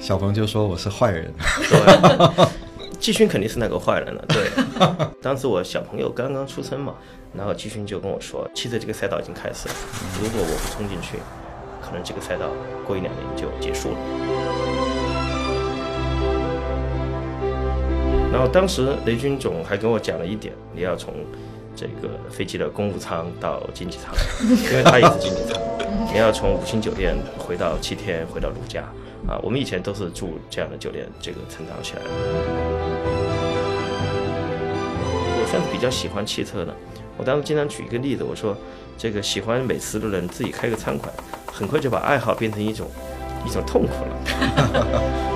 小鹏就说我是坏人。对，季勋肯定是那个坏人了。对，当时我小朋友刚刚出生嘛，然后季勋就跟我说，其实这个赛道已经开始了，如果我不冲进去，可能这个赛道过一两年就结束了。然后当时雷军总还跟我讲了一点，你要从这个飞机的公务舱到经济舱，因为他也是经济舱，你要从五星酒店回到七天回到如家啊。我们以前都是住这样的酒店，这个成长起来的。我算是比较喜欢汽车的，我当时经常举一个例子，我说这个喜欢美食的人自己开个餐馆，很快就把爱好变成一种一种痛苦了。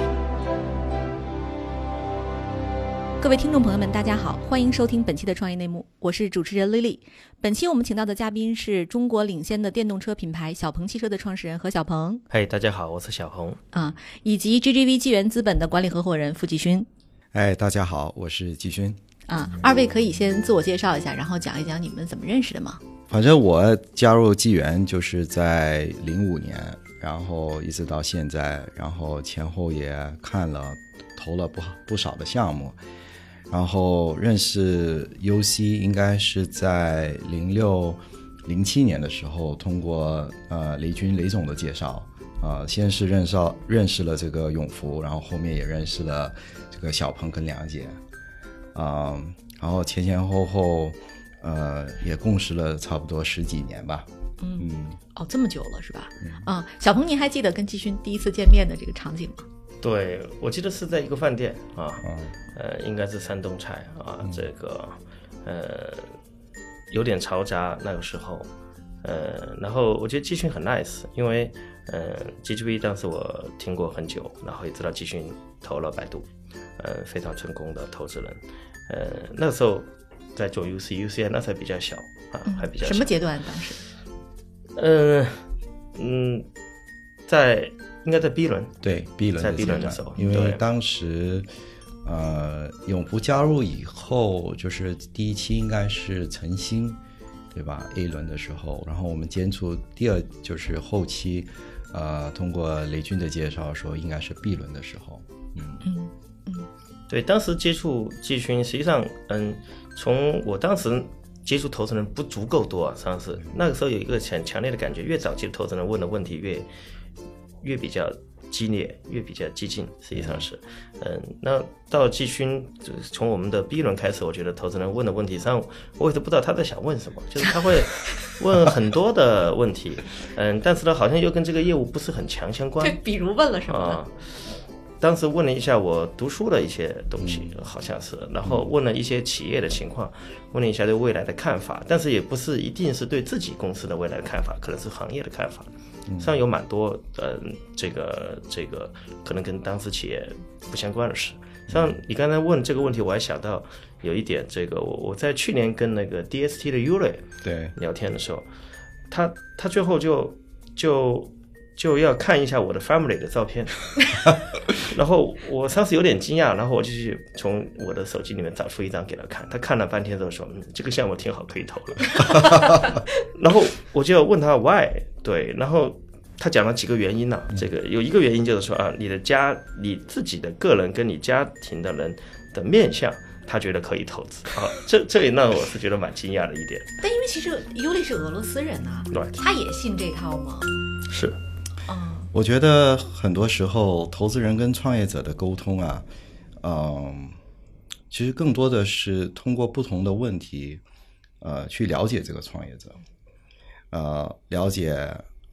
各位听众朋友们，大家好，欢迎收听本期的创业内幕，我是主持人 Lily。本期我们请到的嘉宾是中国领先的电动车品牌小鹏汽车的创始人何小鹏。嘿，大家好，我是小鹏啊，以及 GGV 纪元资本的管理合伙人付继勋。哎，大家好，我是季勋。啊，二位可以先自我介绍一下，然后讲一讲你们怎么认识的吗？反正我加入纪元就是在零五年，然后一直到现在，然后前后也看了投了不不少的项目。然后认识 UC 应该是在零六、零七年的时候，通过呃雷军雷总的介绍，呃先是认识认识了这个永福，然后后面也认识了这个小鹏跟梁姐，啊，然后前前后后呃也共识了差不多十几年吧。嗯，哦，这么久了是吧？嗯，小鹏，您还记得跟季勋第一次见面的这个场景吗？对，我记得是在一个饭店啊，呃，应该是山东菜啊，这个呃有点嘈杂那个时候，呃，然后我觉得季勋很 nice，因为呃 GGB 当时我听过很久，然后也知道季勋投了百度，呃，非常成功的投资人，呃，那个时候在做 UC，UC 那时候比较小啊，还比较什么阶段当时？嗯嗯，在。应该在 B 轮，对 B 轮在 B 轮的时候，因为当时，呃，永福加入以后，就是第一期应该是陈星，对吧？A 轮的时候，然后我们接触第二就是后期，呃，通过雷军的介绍说应该是 B 轮的时候，嗯。嗯嗯，对，当时接触季勋，实际上，嗯，从我当时接触投资人不足够多啊，上次。那个时候有一个强强烈的感觉，越早期的投资人问的问题越。越比较激烈，越比较激进，实际上是，嗯，那到季勋，从我们的 B 轮开始，我觉得投资人问的问题上，我也都不知道他在想问什么，就是他会问很多的问题，嗯，但是呢，好像又跟这个业务不是很强相关。就，比如问了什么？当时问了一下我读书的一些东西，好像是，然后问了一些企业的情况，问了一下对未来的看法，但是也不是一定是对自己公司的未来的看法，可能是行业的看法。上有蛮多，嗯，这个这个可能跟当时企业不相关的事。像你刚才问这个问题，我还想到有一点，这个我我在去年跟那个 DST 的 Uri 对聊天的时候，他他最后就就就要看一下我的 family 的照片，然后我当时有点惊讶，然后我就去从我的手机里面找出一张给他看，他看了半天之后说，嗯，这个项目挺好，可以投了。然后我就问他 why。对，然后他讲了几个原因呢？这个有一个原因就是说啊，你的家、你自己的个人跟你家庭的人的面相，他觉得可以投资啊。这这也让我是觉得蛮惊讶的一点。但因为其实尤里是俄罗斯人呐，对，他也信这套吗？是，嗯，我觉得很多时候投资人跟创业者的沟通啊，嗯，其实更多的是通过不同的问题，呃，去了解这个创业者。呃，了解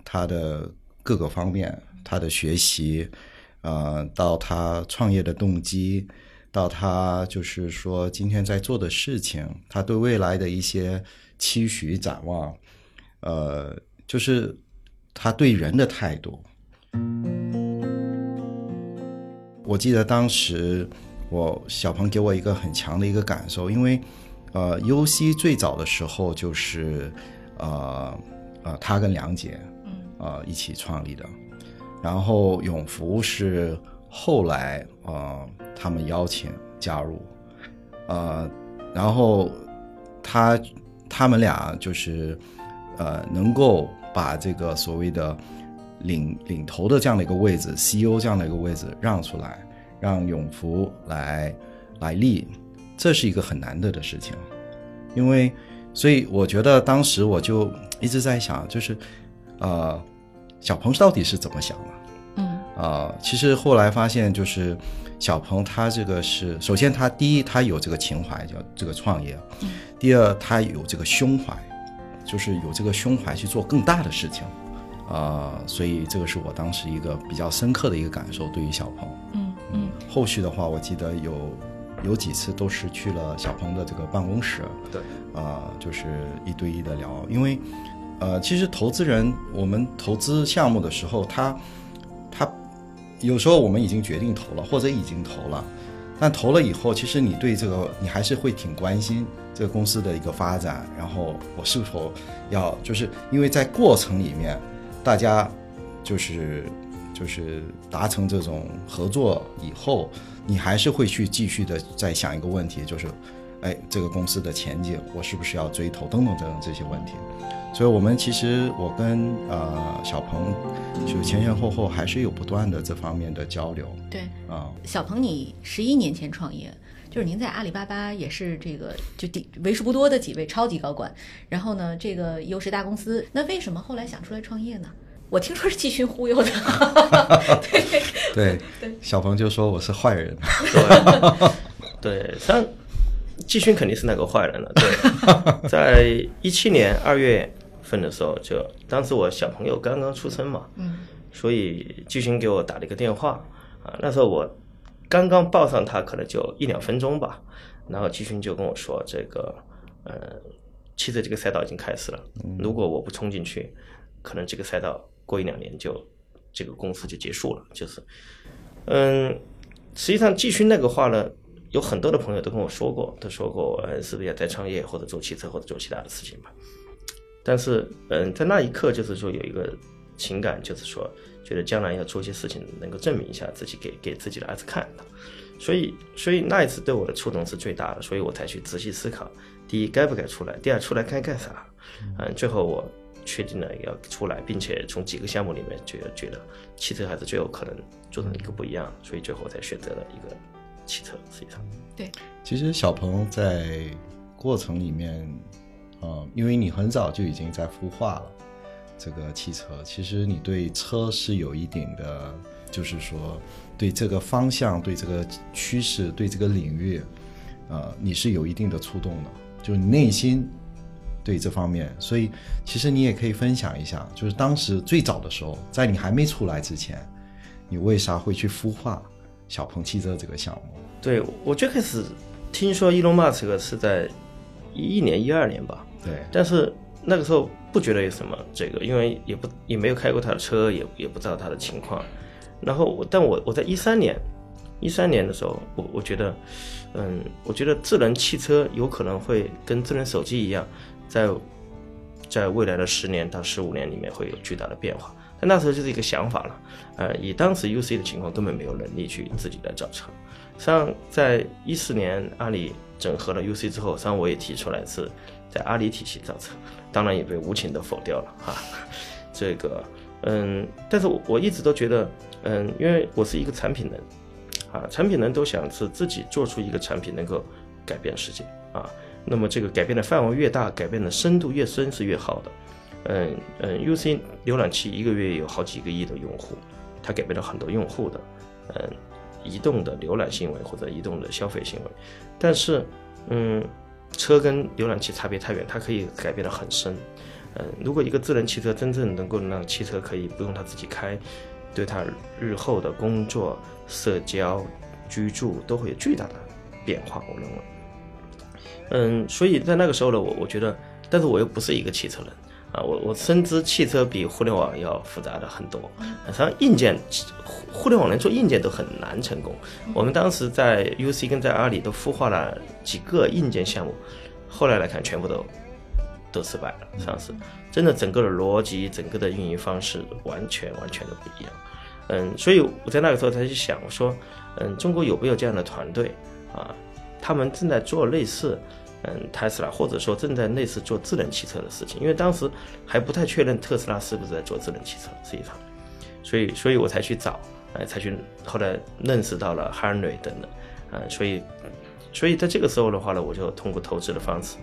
他的各个方面，他的学习，呃，到他创业的动机，到他就是说今天在做的事情，他对未来的一些期许展望，呃，就是他对人的态度。我记得当时我小鹏给我一个很强的一个感受，因为呃，UC 最早的时候就是呃。呃，他跟梁姐，嗯，呃，一起创立的，然后永福是后来呃他们邀请加入，呃，然后他他们俩就是呃能够把这个所谓的领领头的这样的一个位置，CEO 这样的一个位置让出来，让永福来来立，这是一个很难得的事情，因为所以我觉得当时我就一直在想，就是呃，小鹏到底是怎么想的？嗯啊，其实后来发现，就是小鹏他这个是，首先他第一他有这个情怀，叫这个创业；第二他有这个胸怀，就是有这个胸怀去做更大的事情。啊，所以这个是我当时一个比较深刻的一个感受，对于小鹏。嗯嗯后续的话，我记得有有几次都是去了小鹏的这个办公室，对，啊、就是一对一的聊，因为呃，其实投资人我们投资项目的时候，他他有时候我们已经决定投了，或者已经投了，但投了以后，其实你对这个你还是会挺关心这个公司的一个发展，然后我是否要，就是因为在过程里面，大家就是就是达成这种合作以后，你还是会去继续的再想一个问题，就是，哎，这个公司的前景，我是不是要追投等等等等这些问题。所以，我们其实我跟呃小鹏就前前后后还是有不断的这方面的交流。对，啊、小鹏，你十一年前创业，就是您在阿里巴巴也是这个就第为数不多的几位超级高管，然后呢，这个又是大公司，那为什么后来想出来创业呢？我听说是季勋忽悠的，对。对。对，小鹏就说我是坏人，对，实际上季勋肯定是那个坏人了。对，在一七年二月份的时候，就当时我小朋友刚刚出生嘛，嗯所以季勋给我打了一个电话啊，那时候我刚刚抱上他，可能就一两分钟吧，然后季勋就跟我说，这个呃，汽车这个赛道已经开始了，如果我不冲进去，可能这个赛道过一两年就这个公司就结束了，就是，嗯，实际上季勋那个话呢。有很多的朋友都跟我说过，都说过，呃，是不是要再创业，或者做汽车，或者做其他的事情吧？但是，嗯，在那一刻，就是说有一个情感，就是说觉得将来要做些事情，能够证明一下自己给给自己的儿子看。所以，所以那一次对我的触动是最大的，所以我才去仔细思考：第一，该不该出来；第二，出来该干啥？嗯，最后我确定了要出来，并且从几个项目里面觉觉得汽车还是最有可能做成一个不一样，所以最后才选择了一个汽车。实际上，其实小鹏在过程里面，呃，因为你很早就已经在孵化了这个汽车，其实你对车是有一定的，就是说对这个方向、对这个趋势、对这个领域，呃，你是有一定的触动的，就是你内心对这方面，所以其实你也可以分享一下，就是当时最早的时候，在你还没出来之前，你为啥会去孵化小鹏汽车这个项目？对我最开始听说伊隆马斯克是在一一年、一二年吧，对，但是那个时候不觉得有什么这个，因为也不也没有开过他的车，也也不知道他的情况。然后我，但我我在一三年，一三年的时候，我我觉得，嗯，我觉得智能汽车有可能会跟智能手机一样，在在未来的十年到十五年里面会有巨大的变化。但那时候就是一个想法了，呃，以当时 UC 的情况，根本没有能力去自己来造车。实际上，在一四年阿里整合了 UC 之后，实际上我也提出来是在阿里体系造车，当然也被无情的否掉了哈。这个，嗯，但是我我一直都觉得，嗯，因为我是一个产品人，啊，产品人都想是自己做出一个产品能够改变世界啊。那么这个改变的范围越大，改变的深度越深是越好的。嗯嗯，UC 浏览器一个月有好几个亿的用户，它改变了很多用户的嗯移动的浏览行为或者移动的消费行为。但是，嗯，车跟浏览器差别太远，它可以改变的很深。嗯，如果一个智能汽车真正能够让汽车可以不用它自己开，对它日后的工作、社交、居住都会有巨大的变化。我认为，嗯，所以在那个时候呢，我我觉得，但是我又不是一个汽车人。啊，我我深知汽车比互联网要复杂的很多，实际上硬件互互联网连做硬件都很难成功。我们当时在 UC 跟在阿里都孵化了几个硬件项目，后来来看全部都都失败了，上是真的整个的逻辑、整个的运营方式完全完全都不一样。嗯，所以我在那个时候才去想，我说，嗯，中国有没有这样的团队啊？他们正在做类似。嗯，特斯拉或者说正在类似做智能汽车的事情，因为当时还不太确认特斯拉是不是在做智能汽车。实际上，所以所以我才去找，呃，才去后来认识到了 Henry 等等，呃，所以所以在这个时候的话呢，我就通过投资的方式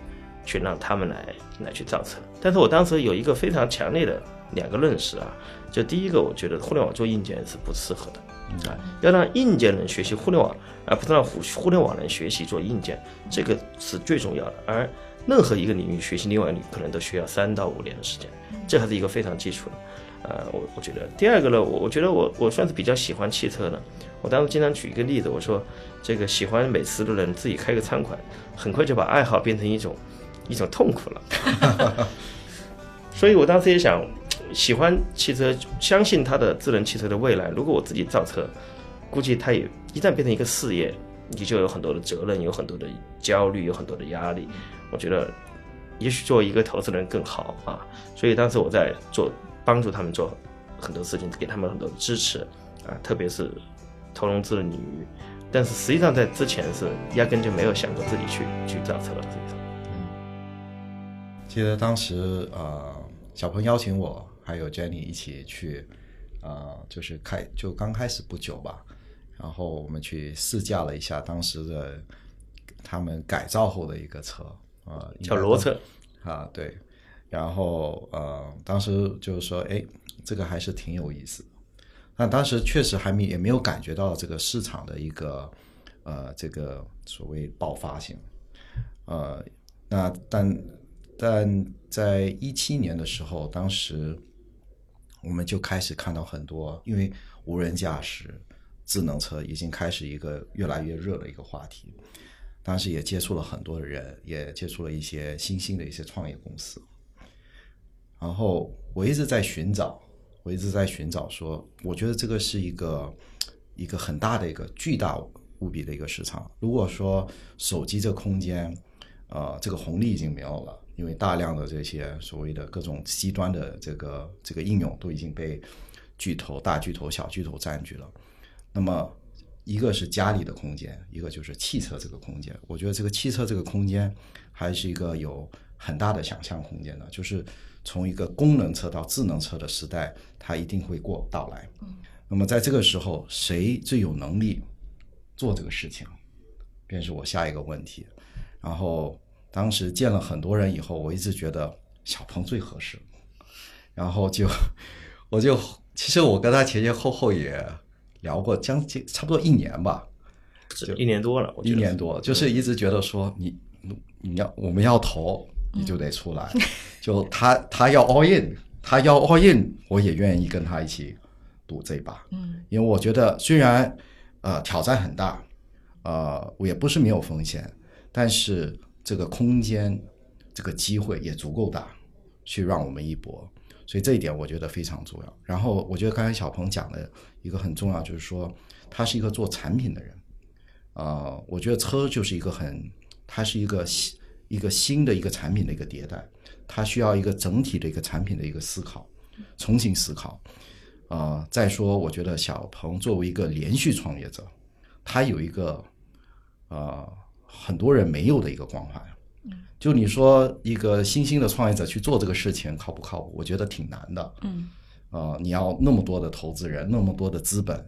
去让他们来来去造车。但是我当时有一个非常强烈的两个认识啊，就第一个，我觉得互联网做硬件是不适合的。啊，要让硬件人学习互联网，而不是让互互联网人学习做硬件，这个是最重要的。而任何一个领域学习另外一个领域，可能都需要三到五年的时间，这还是一个非常基础的。呃，我我觉得第二个呢，我我觉得我我算是比较喜欢汽车的。我当时经常举一个例子，我说这个喜欢美食的人自己开个餐馆，很快就把爱好变成一种一种痛苦了。所以我当时也想。喜欢汽车，相信它的智能汽车的未来。如果我自己造车，估计它也一旦变成一个事业，你就有很多的责任，有很多的焦虑，有很多的压力。我觉得，也许做一个投资人更好啊。所以当时我在做，帮助他们做很多事情，给他们很多的支持啊，特别是投融资的领域。但是实际上在之前是压根就没有想过自己去去造车。实际上，记得当时呃，小鹏邀请我。还有 Jenny 一起去，呃，就是开就刚开始不久吧，然后我们去试驾了一下当时的他们改造后的一个车，呃，叫罗车啊，对，然后呃，当时就是说，哎，这个还是挺有意思，但当时确实还没也没有感觉到这个市场的一个呃这个所谓爆发性，呃，那但但在一七年的时候，当时。我们就开始看到很多，因为无人驾驶、智能车已经开始一个越来越热的一个话题。当时也接触了很多的人，也接触了一些新兴的一些创业公司。然后我一直在寻找，我一直在寻找，说我觉得这个是一个一个很大的一个巨大无比的一个市场。如果说手机这空间，呃，这个红利已经没有了。因为大量的这些所谓的各种低端的这个这个应用都已经被巨头、大巨头、小巨头占据了，那么一个是家里的空间，一个就是汽车这个空间。我觉得这个汽车这个空间还是一个有很大的想象空间的，就是从一个功能车到智能车的时代，它一定会过到来。那么在这个时候，谁最有能力做这个事情，便是我下一个问题。然后。当时见了很多人以后，我一直觉得小鹏最合适，然后就我就其实我跟他前前后后也聊过将近差不多一年吧，就一年多了，一年多就是一直觉得说你你要我们要投你就得出来，就他他要 all in，他要 all in，我也愿意跟他一起赌这把，嗯，因为我觉得虽然呃挑战很大，呃也不是没有风险，但是。这个空间，这个机会也足够大，去让我们一搏，所以这一点我觉得非常重要。然后我觉得刚才小鹏讲的一个很重要，就是说他是一个做产品的人，啊，我觉得车就是一个很，它是一个新一个新的一个产品的一个迭代，它需要一个整体的一个产品的一个思考，重新思考。啊，再说我觉得小鹏作为一个连续创业者，他有一个啊。很多人没有的一个光环，就你说一个新兴的创业者去做这个事情靠不靠谱？我觉得挺难的。嗯，啊，你要那么多的投资人，那么多的资本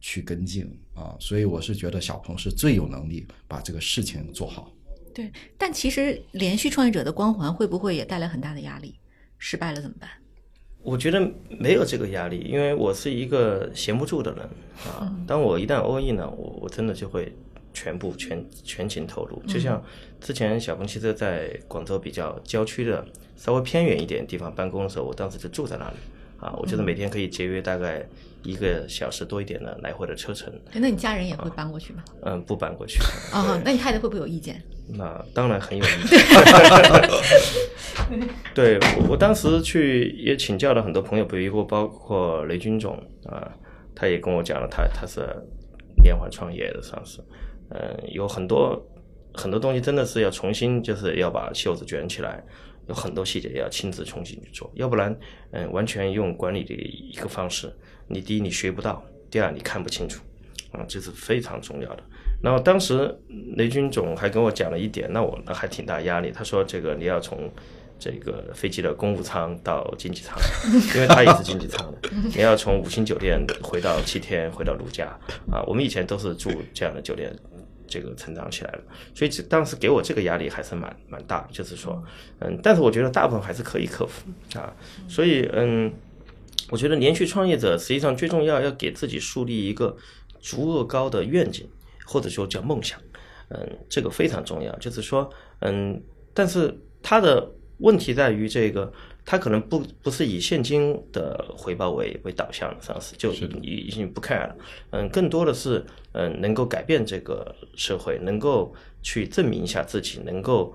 去跟进啊，所以我是觉得小鹏是最有能力把这个事情做好。对，但其实连续创业者的光环会不会也带来很大的压力？失败了怎么办？我觉得没有这个压力，因为我是一个闲不住的人啊。当我一旦 all in 了，我我真的就会。全部全全情投入，就像之前小鹏汽车在广州比较郊区的稍微偏远一点地方办公的时候，我当时就住在那里啊，我觉得每天可以节约大概一个小时多一点的来回的车程。那你家人也会搬过去吗？嗯，不搬过去。啊，那你太太会不会有意见？那当然很有意见。对，我我当时去也请教了很多朋友，比如包括雷军总啊，他也跟我讲了，他他是连环创业的上市。嗯，有很多很多东西真的是要重新，就是要把袖子卷起来，有很多细节要亲自重新去做，要不然，嗯，完全用管理的一个方式，你第一你学不到，第二你看不清楚，啊，这是非常重要的。然后当时雷军总还跟我讲了一点，那我那还挺大压力。他说这个你要从这个飞机的公务舱到经济舱，因为他也是经济舱的。你要从五星酒店回到七天，回到如家啊。我们以前都是住这样的酒店，这个成长起来了，所以这当时给我这个压力还是蛮蛮大。就是说，嗯，但是我觉得大部分还是可以克服啊。所以，嗯，我觉得连续创业者实际上最重要要给自己树立一个足够高的愿景，或者说叫梦想。嗯，这个非常重要。就是说，嗯，但是他的。问题在于这个，他可能不不是以现金的回报为为导向的上市，就已已经不 care 了。嗯，更多的是嗯，能够改变这个社会，能够去证明一下自己，能够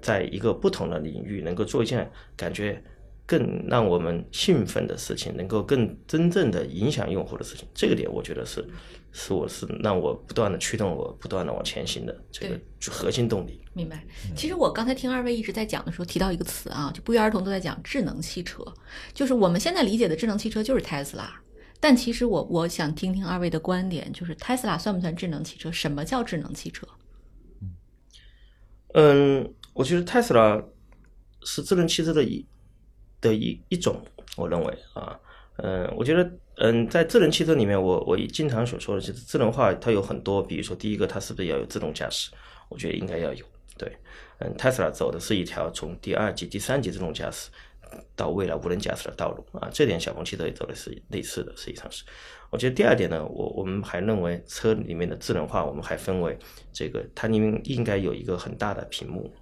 在一个不同的领域，能够做一件感觉。更让我们兴奋的事情，能够更真正的影响用户的事情，这个点我觉得是，是我是让我不断的驱动我不断的往前行的这个核心动力。明白。其实我刚才听二位一直在讲的时候提到一个词啊，就不约而同都在讲智能汽车，就是我们现在理解的智能汽车就是 Tesla，但其实我我想听听二位的观点，就是 Tesla 算不算智能汽车？什么叫智能汽车？嗯，我觉得 Tesla 是智能汽车的一。的一一种，我认为啊，嗯，我觉得，嗯，在智能汽车里面，我我经常所说的就是智能化，它有很多，比如说第一个，它是不是要有自动驾驶？我觉得应该要有，对，嗯，Tesla 走的是一条从第二级、第三级自动驾驶到未来无人驾驶的道路啊，这点小鹏汽车也走的是类似的，实际上是。我觉得第二点呢，我我们还认为车里面的智能化，我们还分为这个，它里面应该有一个很大的屏幕。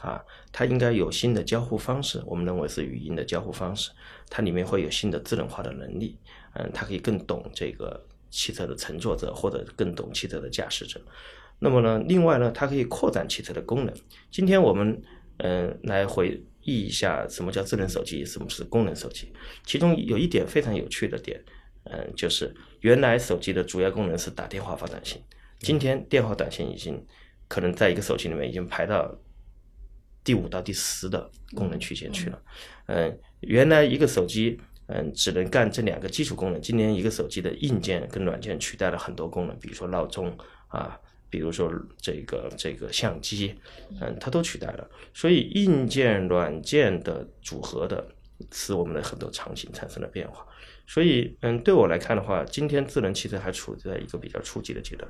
啊，它应该有新的交互方式，我们认为是语音的交互方式。它里面会有新的智能化的能力，嗯，它可以更懂这个汽车的乘坐者，或者更懂汽车的驾驶者。那么呢，另外呢，它可以扩展汽车的功能。今天我们嗯来回忆一下什么叫智能手机，什么是功能手机。其中有一点非常有趣的点，嗯，就是原来手机的主要功能是打电话发短信，今天电话短信已经可能在一个手机里面已经排到。第五到第十的功能区间去了，嗯，原来一个手机，嗯，只能干这两个基础功能。今年一个手机的硬件跟软件取代了很多功能，比如说闹钟啊，比如说这个这个相机，嗯，它都取代了。所以硬件软件的组合的，使我们的很多场景产生了变化。所以，嗯，对我来看的话，今天智能汽车还处在一个比较初级的阶段，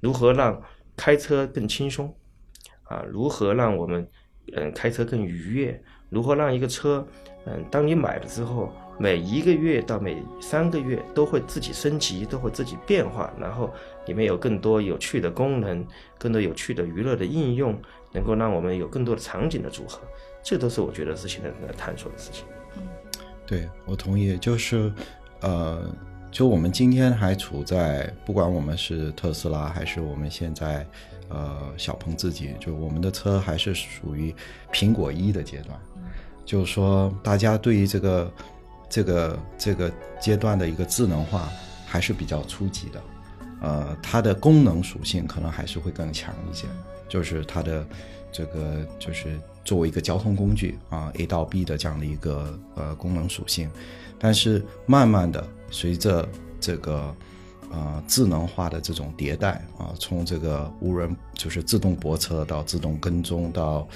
如何让开车更轻松啊？如何让我们嗯，开车更愉悦。如何让一个车，嗯，当你买了之后，每一个月到每三个月都会自己升级，都会自己变化，然后里面有更多有趣的功能，更多有趣的娱乐的应用，能够让我们有更多的场景的组合。这都是我觉得是现在正在探索的事情。嗯，对我同意，就是，呃，就我们今天还处在，不管我们是特斯拉，还是我们现在。呃，小鹏自己就我们的车还是属于苹果一的阶段，就是说大家对于这个这个这个阶段的一个智能化还是比较初级的，呃，它的功能属性可能还是会更强一些，就是它的这个就是作为一个交通工具啊，A 到 B 的这样的一个呃功能属性，但是慢慢的随着这个。呃，智能化的这种迭代啊，从这个无人就是自动泊车到自动跟踪到，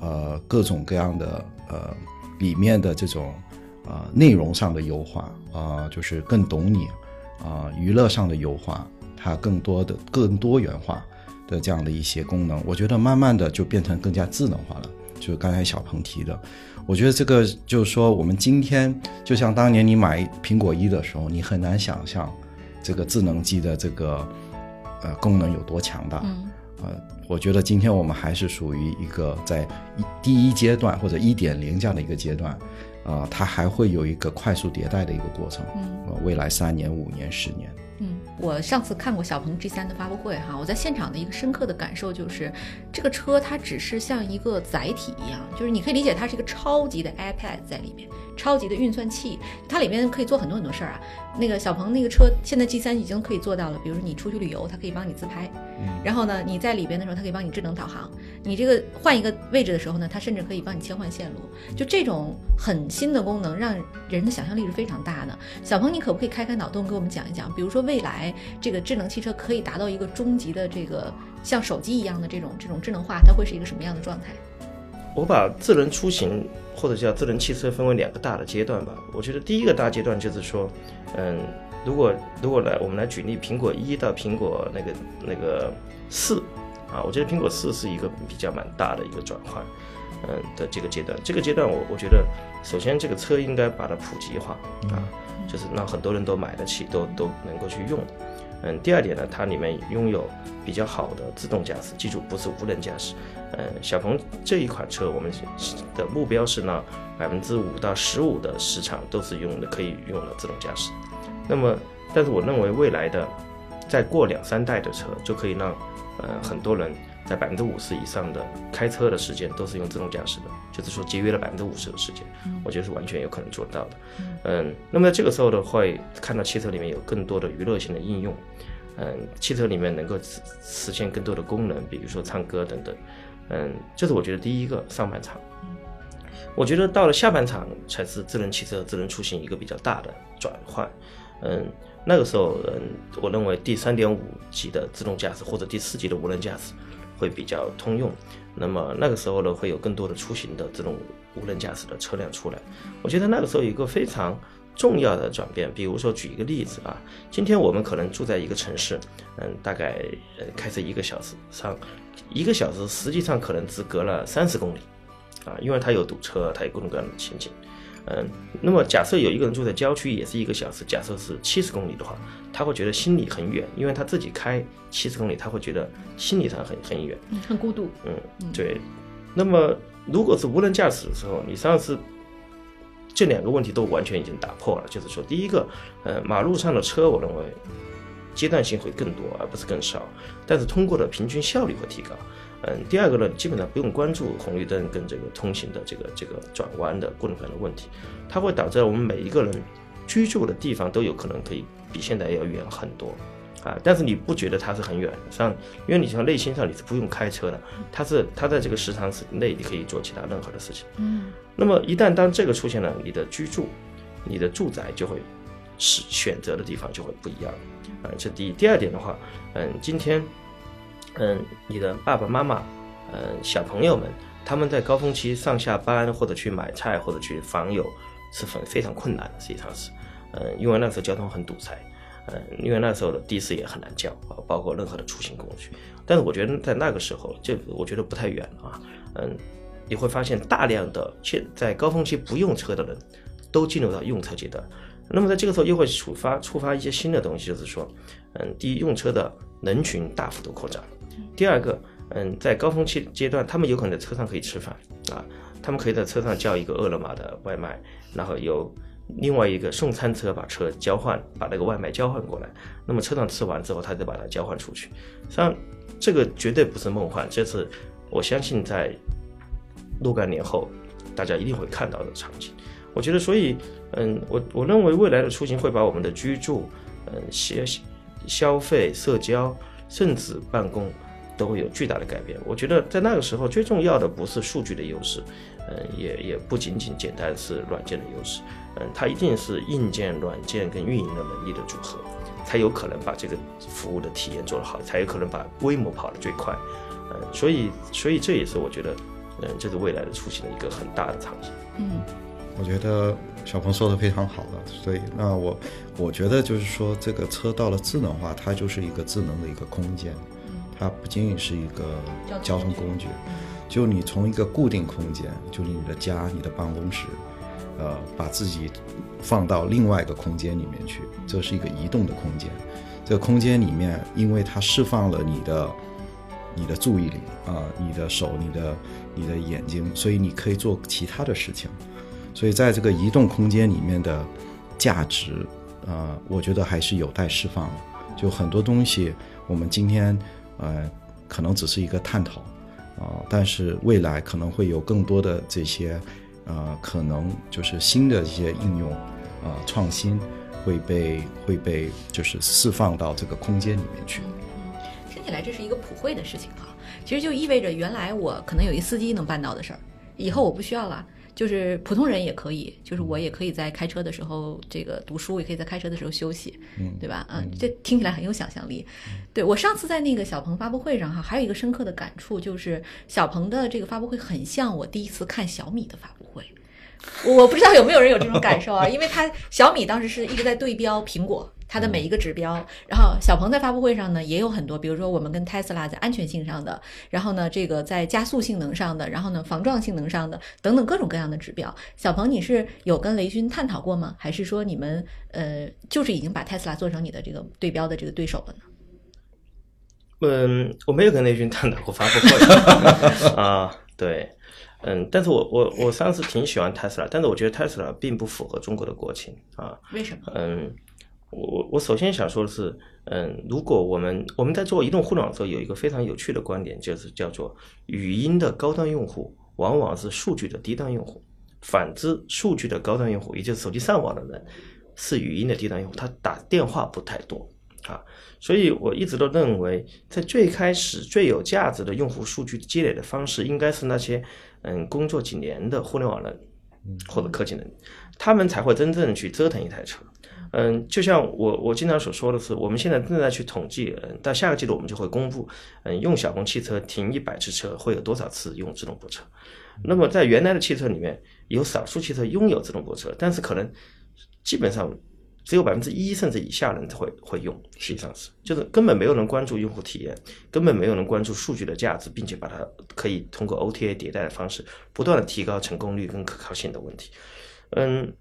呃，各种各样的呃里面的这种呃内容上的优化啊，就是更懂你啊，娱乐上的优化，它更多的更多元化的这样的一些功能，我觉得慢慢的就变成更加智能化了。就是刚才小鹏提的，我觉得这个就是说，我们今天就像当年你买苹果一的时候，你很难想象。这个智能机的这个呃功能有多强大？嗯呃，我觉得今天我们还是属于一个在一第一阶段或者一点零这样的一个阶段，啊，它还会有一个快速迭代的一个过程。嗯，未来三年、五年、十年。嗯，我上次看过小鹏 G3 的发布会哈，我在现场的一个深刻的感受就是，这个车它只是像一个载体一样，就是你可以理解它是一个超级的 iPad 在里面，超级的运算器，它里面可以做很多很多事儿啊。那个小鹏那个车现在 G3 已经可以做到了，比如说你出去旅游，它可以帮你自拍，然后呢你在里边的时候，它可以帮你智能导航，你这个换一个位置的时候呢，它甚至可以帮你切换线路，就这种很新的功能，让人的想象力是非常大的。小鹏，你可不可以开开脑洞给我们讲一讲，比如说。未来这个智能汽车可以达到一个终极的这个像手机一样的这种这种智能化，它会是一个什么样的状态？我把智能出行或者叫智能汽车分为两个大的阶段吧。我觉得第一个大阶段就是说，嗯，如果如果来我们来举例，苹果一到苹果那个那个四啊，我觉得苹果四是一个比较蛮大的一个转换，嗯的这个阶段。这个阶段我我觉得，首先这个车应该把它普及化啊，就是让很多人都买得起，都都能够去用。嗯，第二点呢，它里面拥有比较好的自动驾驶，记住不是无人驾驶。嗯，小鹏这一款车，我们的目标是呢，百分之五到十五的市场都是用的可以用了自动驾驶。那么，但是我认为未来的再过两三代的车，就可以让呃很多人在百分之五十以上的开车的时间都是用自动驾驶的，就是说节约了百分之五十的时间，我觉得是完全有可能做到的。嗯，那么在这个时候的话看到汽车里面有更多的娱乐性的应用，嗯，汽车里面能够实实现更多的功能，比如说唱歌等等。嗯，这是我觉得第一个上半场。我觉得到了下半场才是智能汽车、智能出行一个比较大的转换。嗯，那个时候，嗯，我认为第三点五级的自动驾驶或者第四级的无人驾驶会比较通用。那么那个时候呢，会有更多的出行的这种无人驾驶的车辆出来。我觉得那个时候有一个非常重要的转变，比如说举一个例子啊，今天我们可能住在一个城市，嗯，大概呃开车一个小时上。一个小时实际上可能只隔了三十公里，啊，因为它有堵车，它有各种各样的情景，嗯，那么假设有一个人住在郊区，也是一个小时，假设是七十公里的话，他会觉得心里很远，因为他自己开七十公里，他会觉得心理上很很远，很孤独，嗯，对。那么如果是无人驾驶的时候，你上次这两个问题都完全已经打破了，就是说，第一个，呃，马路上的车，我认为。阶段性会更多，而不是更少，但是通过的平均效率会提高。嗯，第二个呢，基本上不用关注红绿灯跟这个通行的这个这个转弯的各种各样的问题，它会导致我们每一个人居住的地方都有可能可以比现在要远很多啊。但是你不觉得它是很远？像因为你像内心上你是不用开车的，它是它在这个时长内你可以做其他任何的事情。嗯，那么一旦当这个出现了，你的居住，你的住宅就会是选择的地方就会不一样。啊，这第一。第二点的话，嗯，今天，嗯，你的爸爸妈妈，嗯，小朋友们，他们在高峰期上下班或者去买菜或者去访友，是很非常困难的，实际上是，嗯，因为那时候交通很堵塞，嗯，因为那时候的的士也很难叫啊，包括任何的出行工具。但是我觉得在那个时候，就我觉得不太远啊，嗯，你会发现大量的现在高峰期不用车的人，都进入到用车阶段。那么在这个时候又会触发触发一些新的东西，就是说，嗯，第一，用车的人群大幅度扩张；第二个，嗯，在高峰期阶段，他们有可能在车上可以吃饭啊，他们可以在车上叫一个饿了么的外卖，然后由另外一个送餐车把车交换，把那个外卖交换过来。那么车上吃完之后，他再把它交换出去。实际上，这个绝对不是梦幻，这是我相信在若干年后大家一定会看到的场景。我觉得，所以，嗯，我我认为未来的出行会把我们的居住，嗯，消消费、社交，甚至办公，都会有巨大的改变。我觉得在那个时候，最重要的不是数据的优势，嗯，也也不仅仅简单是软件的优势，嗯，它一定是硬件、软件跟运营的能力的组合，才有可能把这个服务的体验做得好，才有可能把规模跑得最快，嗯，所以，所以这也是我觉得，嗯，这是未来的出行的一个很大的场景，嗯。我觉得小鹏说的非常好了，所以那我我觉得就是说，这个车到了智能化，它就是一个智能的一个空间，它不仅仅是一个交通工具，就你从一个固定空间，就是你的家、你的办公室，呃，把自己放到另外一个空间里面去，这是一个移动的空间。这个空间里面，因为它释放了你的你的注意力啊，你的手、你的你的眼睛，所以你可以做其他的事情。所以，在这个移动空间里面的价值，呃，我觉得还是有待释放的。就很多东西，我们今天，呃，可能只是一个探讨，啊，但是未来可能会有更多的这些，呃，可能就是新的一些应用，啊，创新会被会被就是释放到这个空间里面去。嗯听起来这是一个普惠的事情哈，其实就意味着原来我可能有一司机能办到的事儿，以后我不需要了。就是普通人也可以，就是我也可以在开车的时候这个读书，也可以在开车的时候休息，嗯对吧？嗯，这听起来很有想象力。对我上次在那个小鹏发布会上哈，还有一个深刻的感触，就是小鹏的这个发布会很像我第一次看小米的发布会。我不知道有没有人有这种感受啊？因为它小米当时是一直在对标苹果，它的每一个指标。然后小鹏在发布会上呢也有很多，比如说我们跟 Tesla 在安全性上的，然后呢这个在加速性能上的，然后呢防撞性能上的等等各种各样的指标。小鹏，你是有跟雷军探讨过吗？还是说你们呃就是已经把 Tesla 做成你的这个对标的这个对手了呢？嗯，我没有跟雷军探讨过发布会 啊，对，嗯，但是我我我上次挺喜欢 Tesla，但是我觉得 Tesla 并不符合中国的国情啊，为什么？嗯，我我我首先想说的是，嗯，如果我们我们在做移动互联网的时候，有一个非常有趣的观点，就是叫做语音的高端用户往往是数据的低端用户，反之，数据的高端用户，也就是手机上网的人，是语音的低端用户，他打电话不太多啊，所以我一直都认为，在最开始最有价值的用户数据积累的方式，应该是那些嗯工作几年的互联网人或者科技人，他们才会真正去折腾一台车。嗯，就像我我经常所说的是，我们现在正在去统计，嗯，到下个季度我们就会公布，嗯，用小鹏汽车停一百次车会有多少次用自动泊车。那么在原来的汽车里面，有少数汽车拥有自动泊车，但是可能基本上只有百分之一甚至以下人会会用，实际上是就是根本没有人关注用户体验，根本没有人关注数据的价值，并且把它可以通过 OTA 迭代的方式不断的提高成功率跟可靠性的问题。嗯，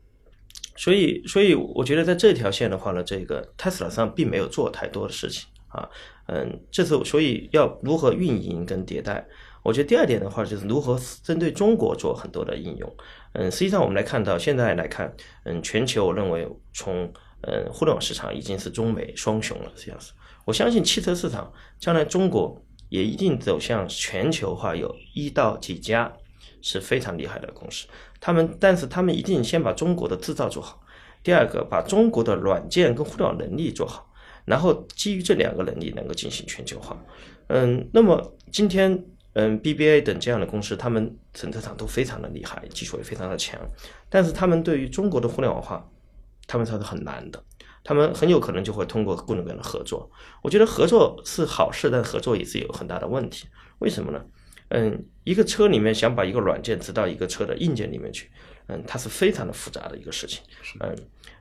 所以所以我觉得在这条线的话呢，这个 Tesla 上并没有做太多的事情啊。嗯，这次所以要如何运营跟迭代。我觉得第二点的话，就是如何针对中国做很多的应用。嗯，实际上我们来看到现在来看，嗯，全球我认为从嗯互联网市场已经是中美双雄了，实际上是。我相信汽车市场将来中国也一定走向全球化，有一到几家是非常厉害的公司。他们，但是他们一定先把中国的制造做好，第二个把中国的软件跟互联网能力做好，然后基于这两个能力能够进行全球化。嗯，那么今天。嗯，BBA 等这样的公司，他们整车厂都非常的厉害，技术也非常的强，但是他们对于中国的互联网化，他们才是很难的。他们很有可能就会通过各种各样的合作。我觉得合作是好事，但合作也是有很大的问题。为什么呢？嗯，一个车里面想把一个软件植到一个车的硬件里面去，嗯，它是非常的复杂的一个事情。嗯，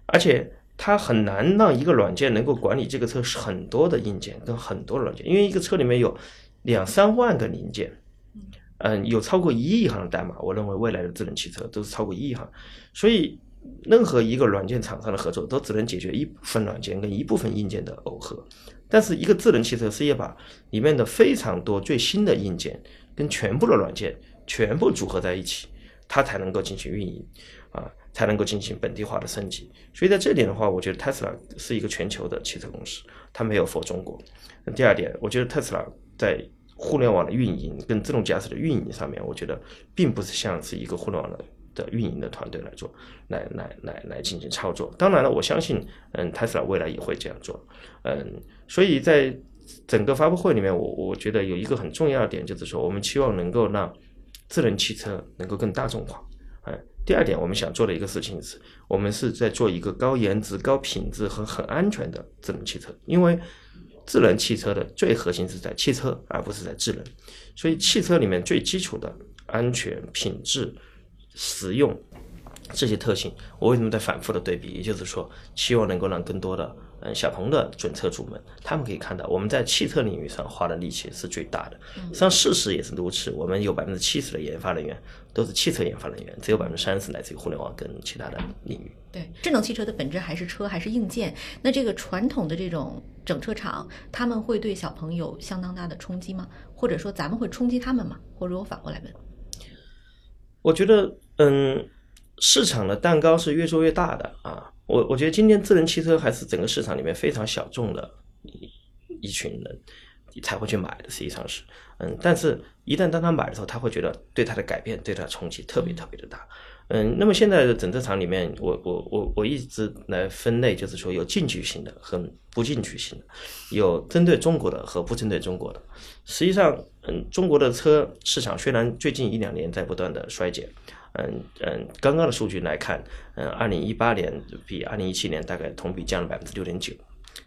而且它很难让一个软件能够管理这个车很多的硬件跟很多的软件，因为一个车里面有。两三万个零件，嗯，有超过一亿行的代码。我认为未来的智能汽车都是超过一亿行，所以任何一个软件厂商的合作都只能解决一部分软件跟一部分硬件的耦合。但是一个智能汽车是要把里面的非常多最新的硬件跟全部的软件全部组合在一起，它才能够进行运营，啊，才能够进行本地化的升级。所以在这点的话，我觉得特斯拉是一个全球的汽车公司，它没有否中国。第二点，我觉得特斯拉在互联网的运营跟自动驾驶的运营上面，我觉得并不是像是一个互联网的的运营的团队来做，来来来来进行操作。当然了，我相信，嗯，特斯拉未来也会这样做，嗯，所以在整个发布会里面，我我觉得有一个很重要的点，就是说，我们期望能够让智能汽车能够更大众化。哎，第二点，我们想做的一个事情是，我们是在做一个高颜值、高品质和很安全的智能汽车，因为。智能汽车的最核心是在汽车，而不是在智能。所以，汽车里面最基础的安全、品质、实用这些特性，我为什么在反复的对比？也就是说，希望能够让更多的嗯小鹏的准车主们，他们可以看到我们在汽车领域上花的力气是最大的。实际上，事实也是如此。我们有百分之七十的研发人员都是汽车研发人员，只有百分之三十来自于互联网跟其他的领域。对，智能汽车的本质还是车，还是硬件。那这个传统的这种整车厂，他们会对小鹏有相当大的冲击吗？或者说咱们会冲击他们吗？或者我反过来问？我觉得，嗯，市场的蛋糕是越做越大的啊。我我觉得今天智能汽车还是整个市场里面非常小众的一一群人才会去买的，实际上是，嗯，但是一旦当他买的时候，他会觉得对他的改变、对他的冲击特别特别的大。嗯，那么现在的整车厂里面，我我我我一直来分类，就是说有进取型的和不进取型的，有针对中国的和不针对中国的。实际上，嗯，中国的车市场虽然最近一两年在不断的衰减，嗯嗯，刚刚的数据来看，嗯，二零一八年比二零一七年大概同比降了百分之六点九，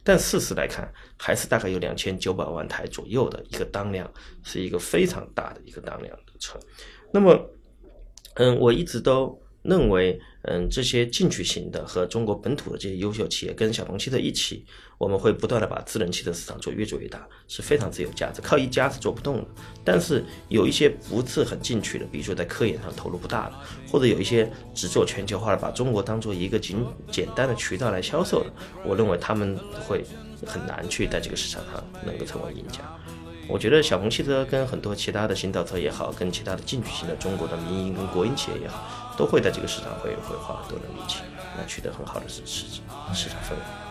但事实来看，还是大概有两千九百万台左右的一个当量，是一个非常大的一个当量的车。那么，嗯，我一直都认为，嗯，这些进取型的和中国本土的这些优秀企业跟小鹏汽车一起，我们会不断的把智能汽车市场做越做越大，是非常之有价值。靠一家是做不动的。但是有一些不是很进取的，比如说在科研上投入不大的，或者有一些只做全球化的，把中国当做一个简简单的渠道来销售的，我认为他们会很难去在这个市场上能够成为赢家。我觉得小鹏汽车跟很多其他的新造车也好，跟其他的进取型的中国的民营跟国营企业也好，都会在这个市场会会花很多的力气，来取得很好的市市市场份额。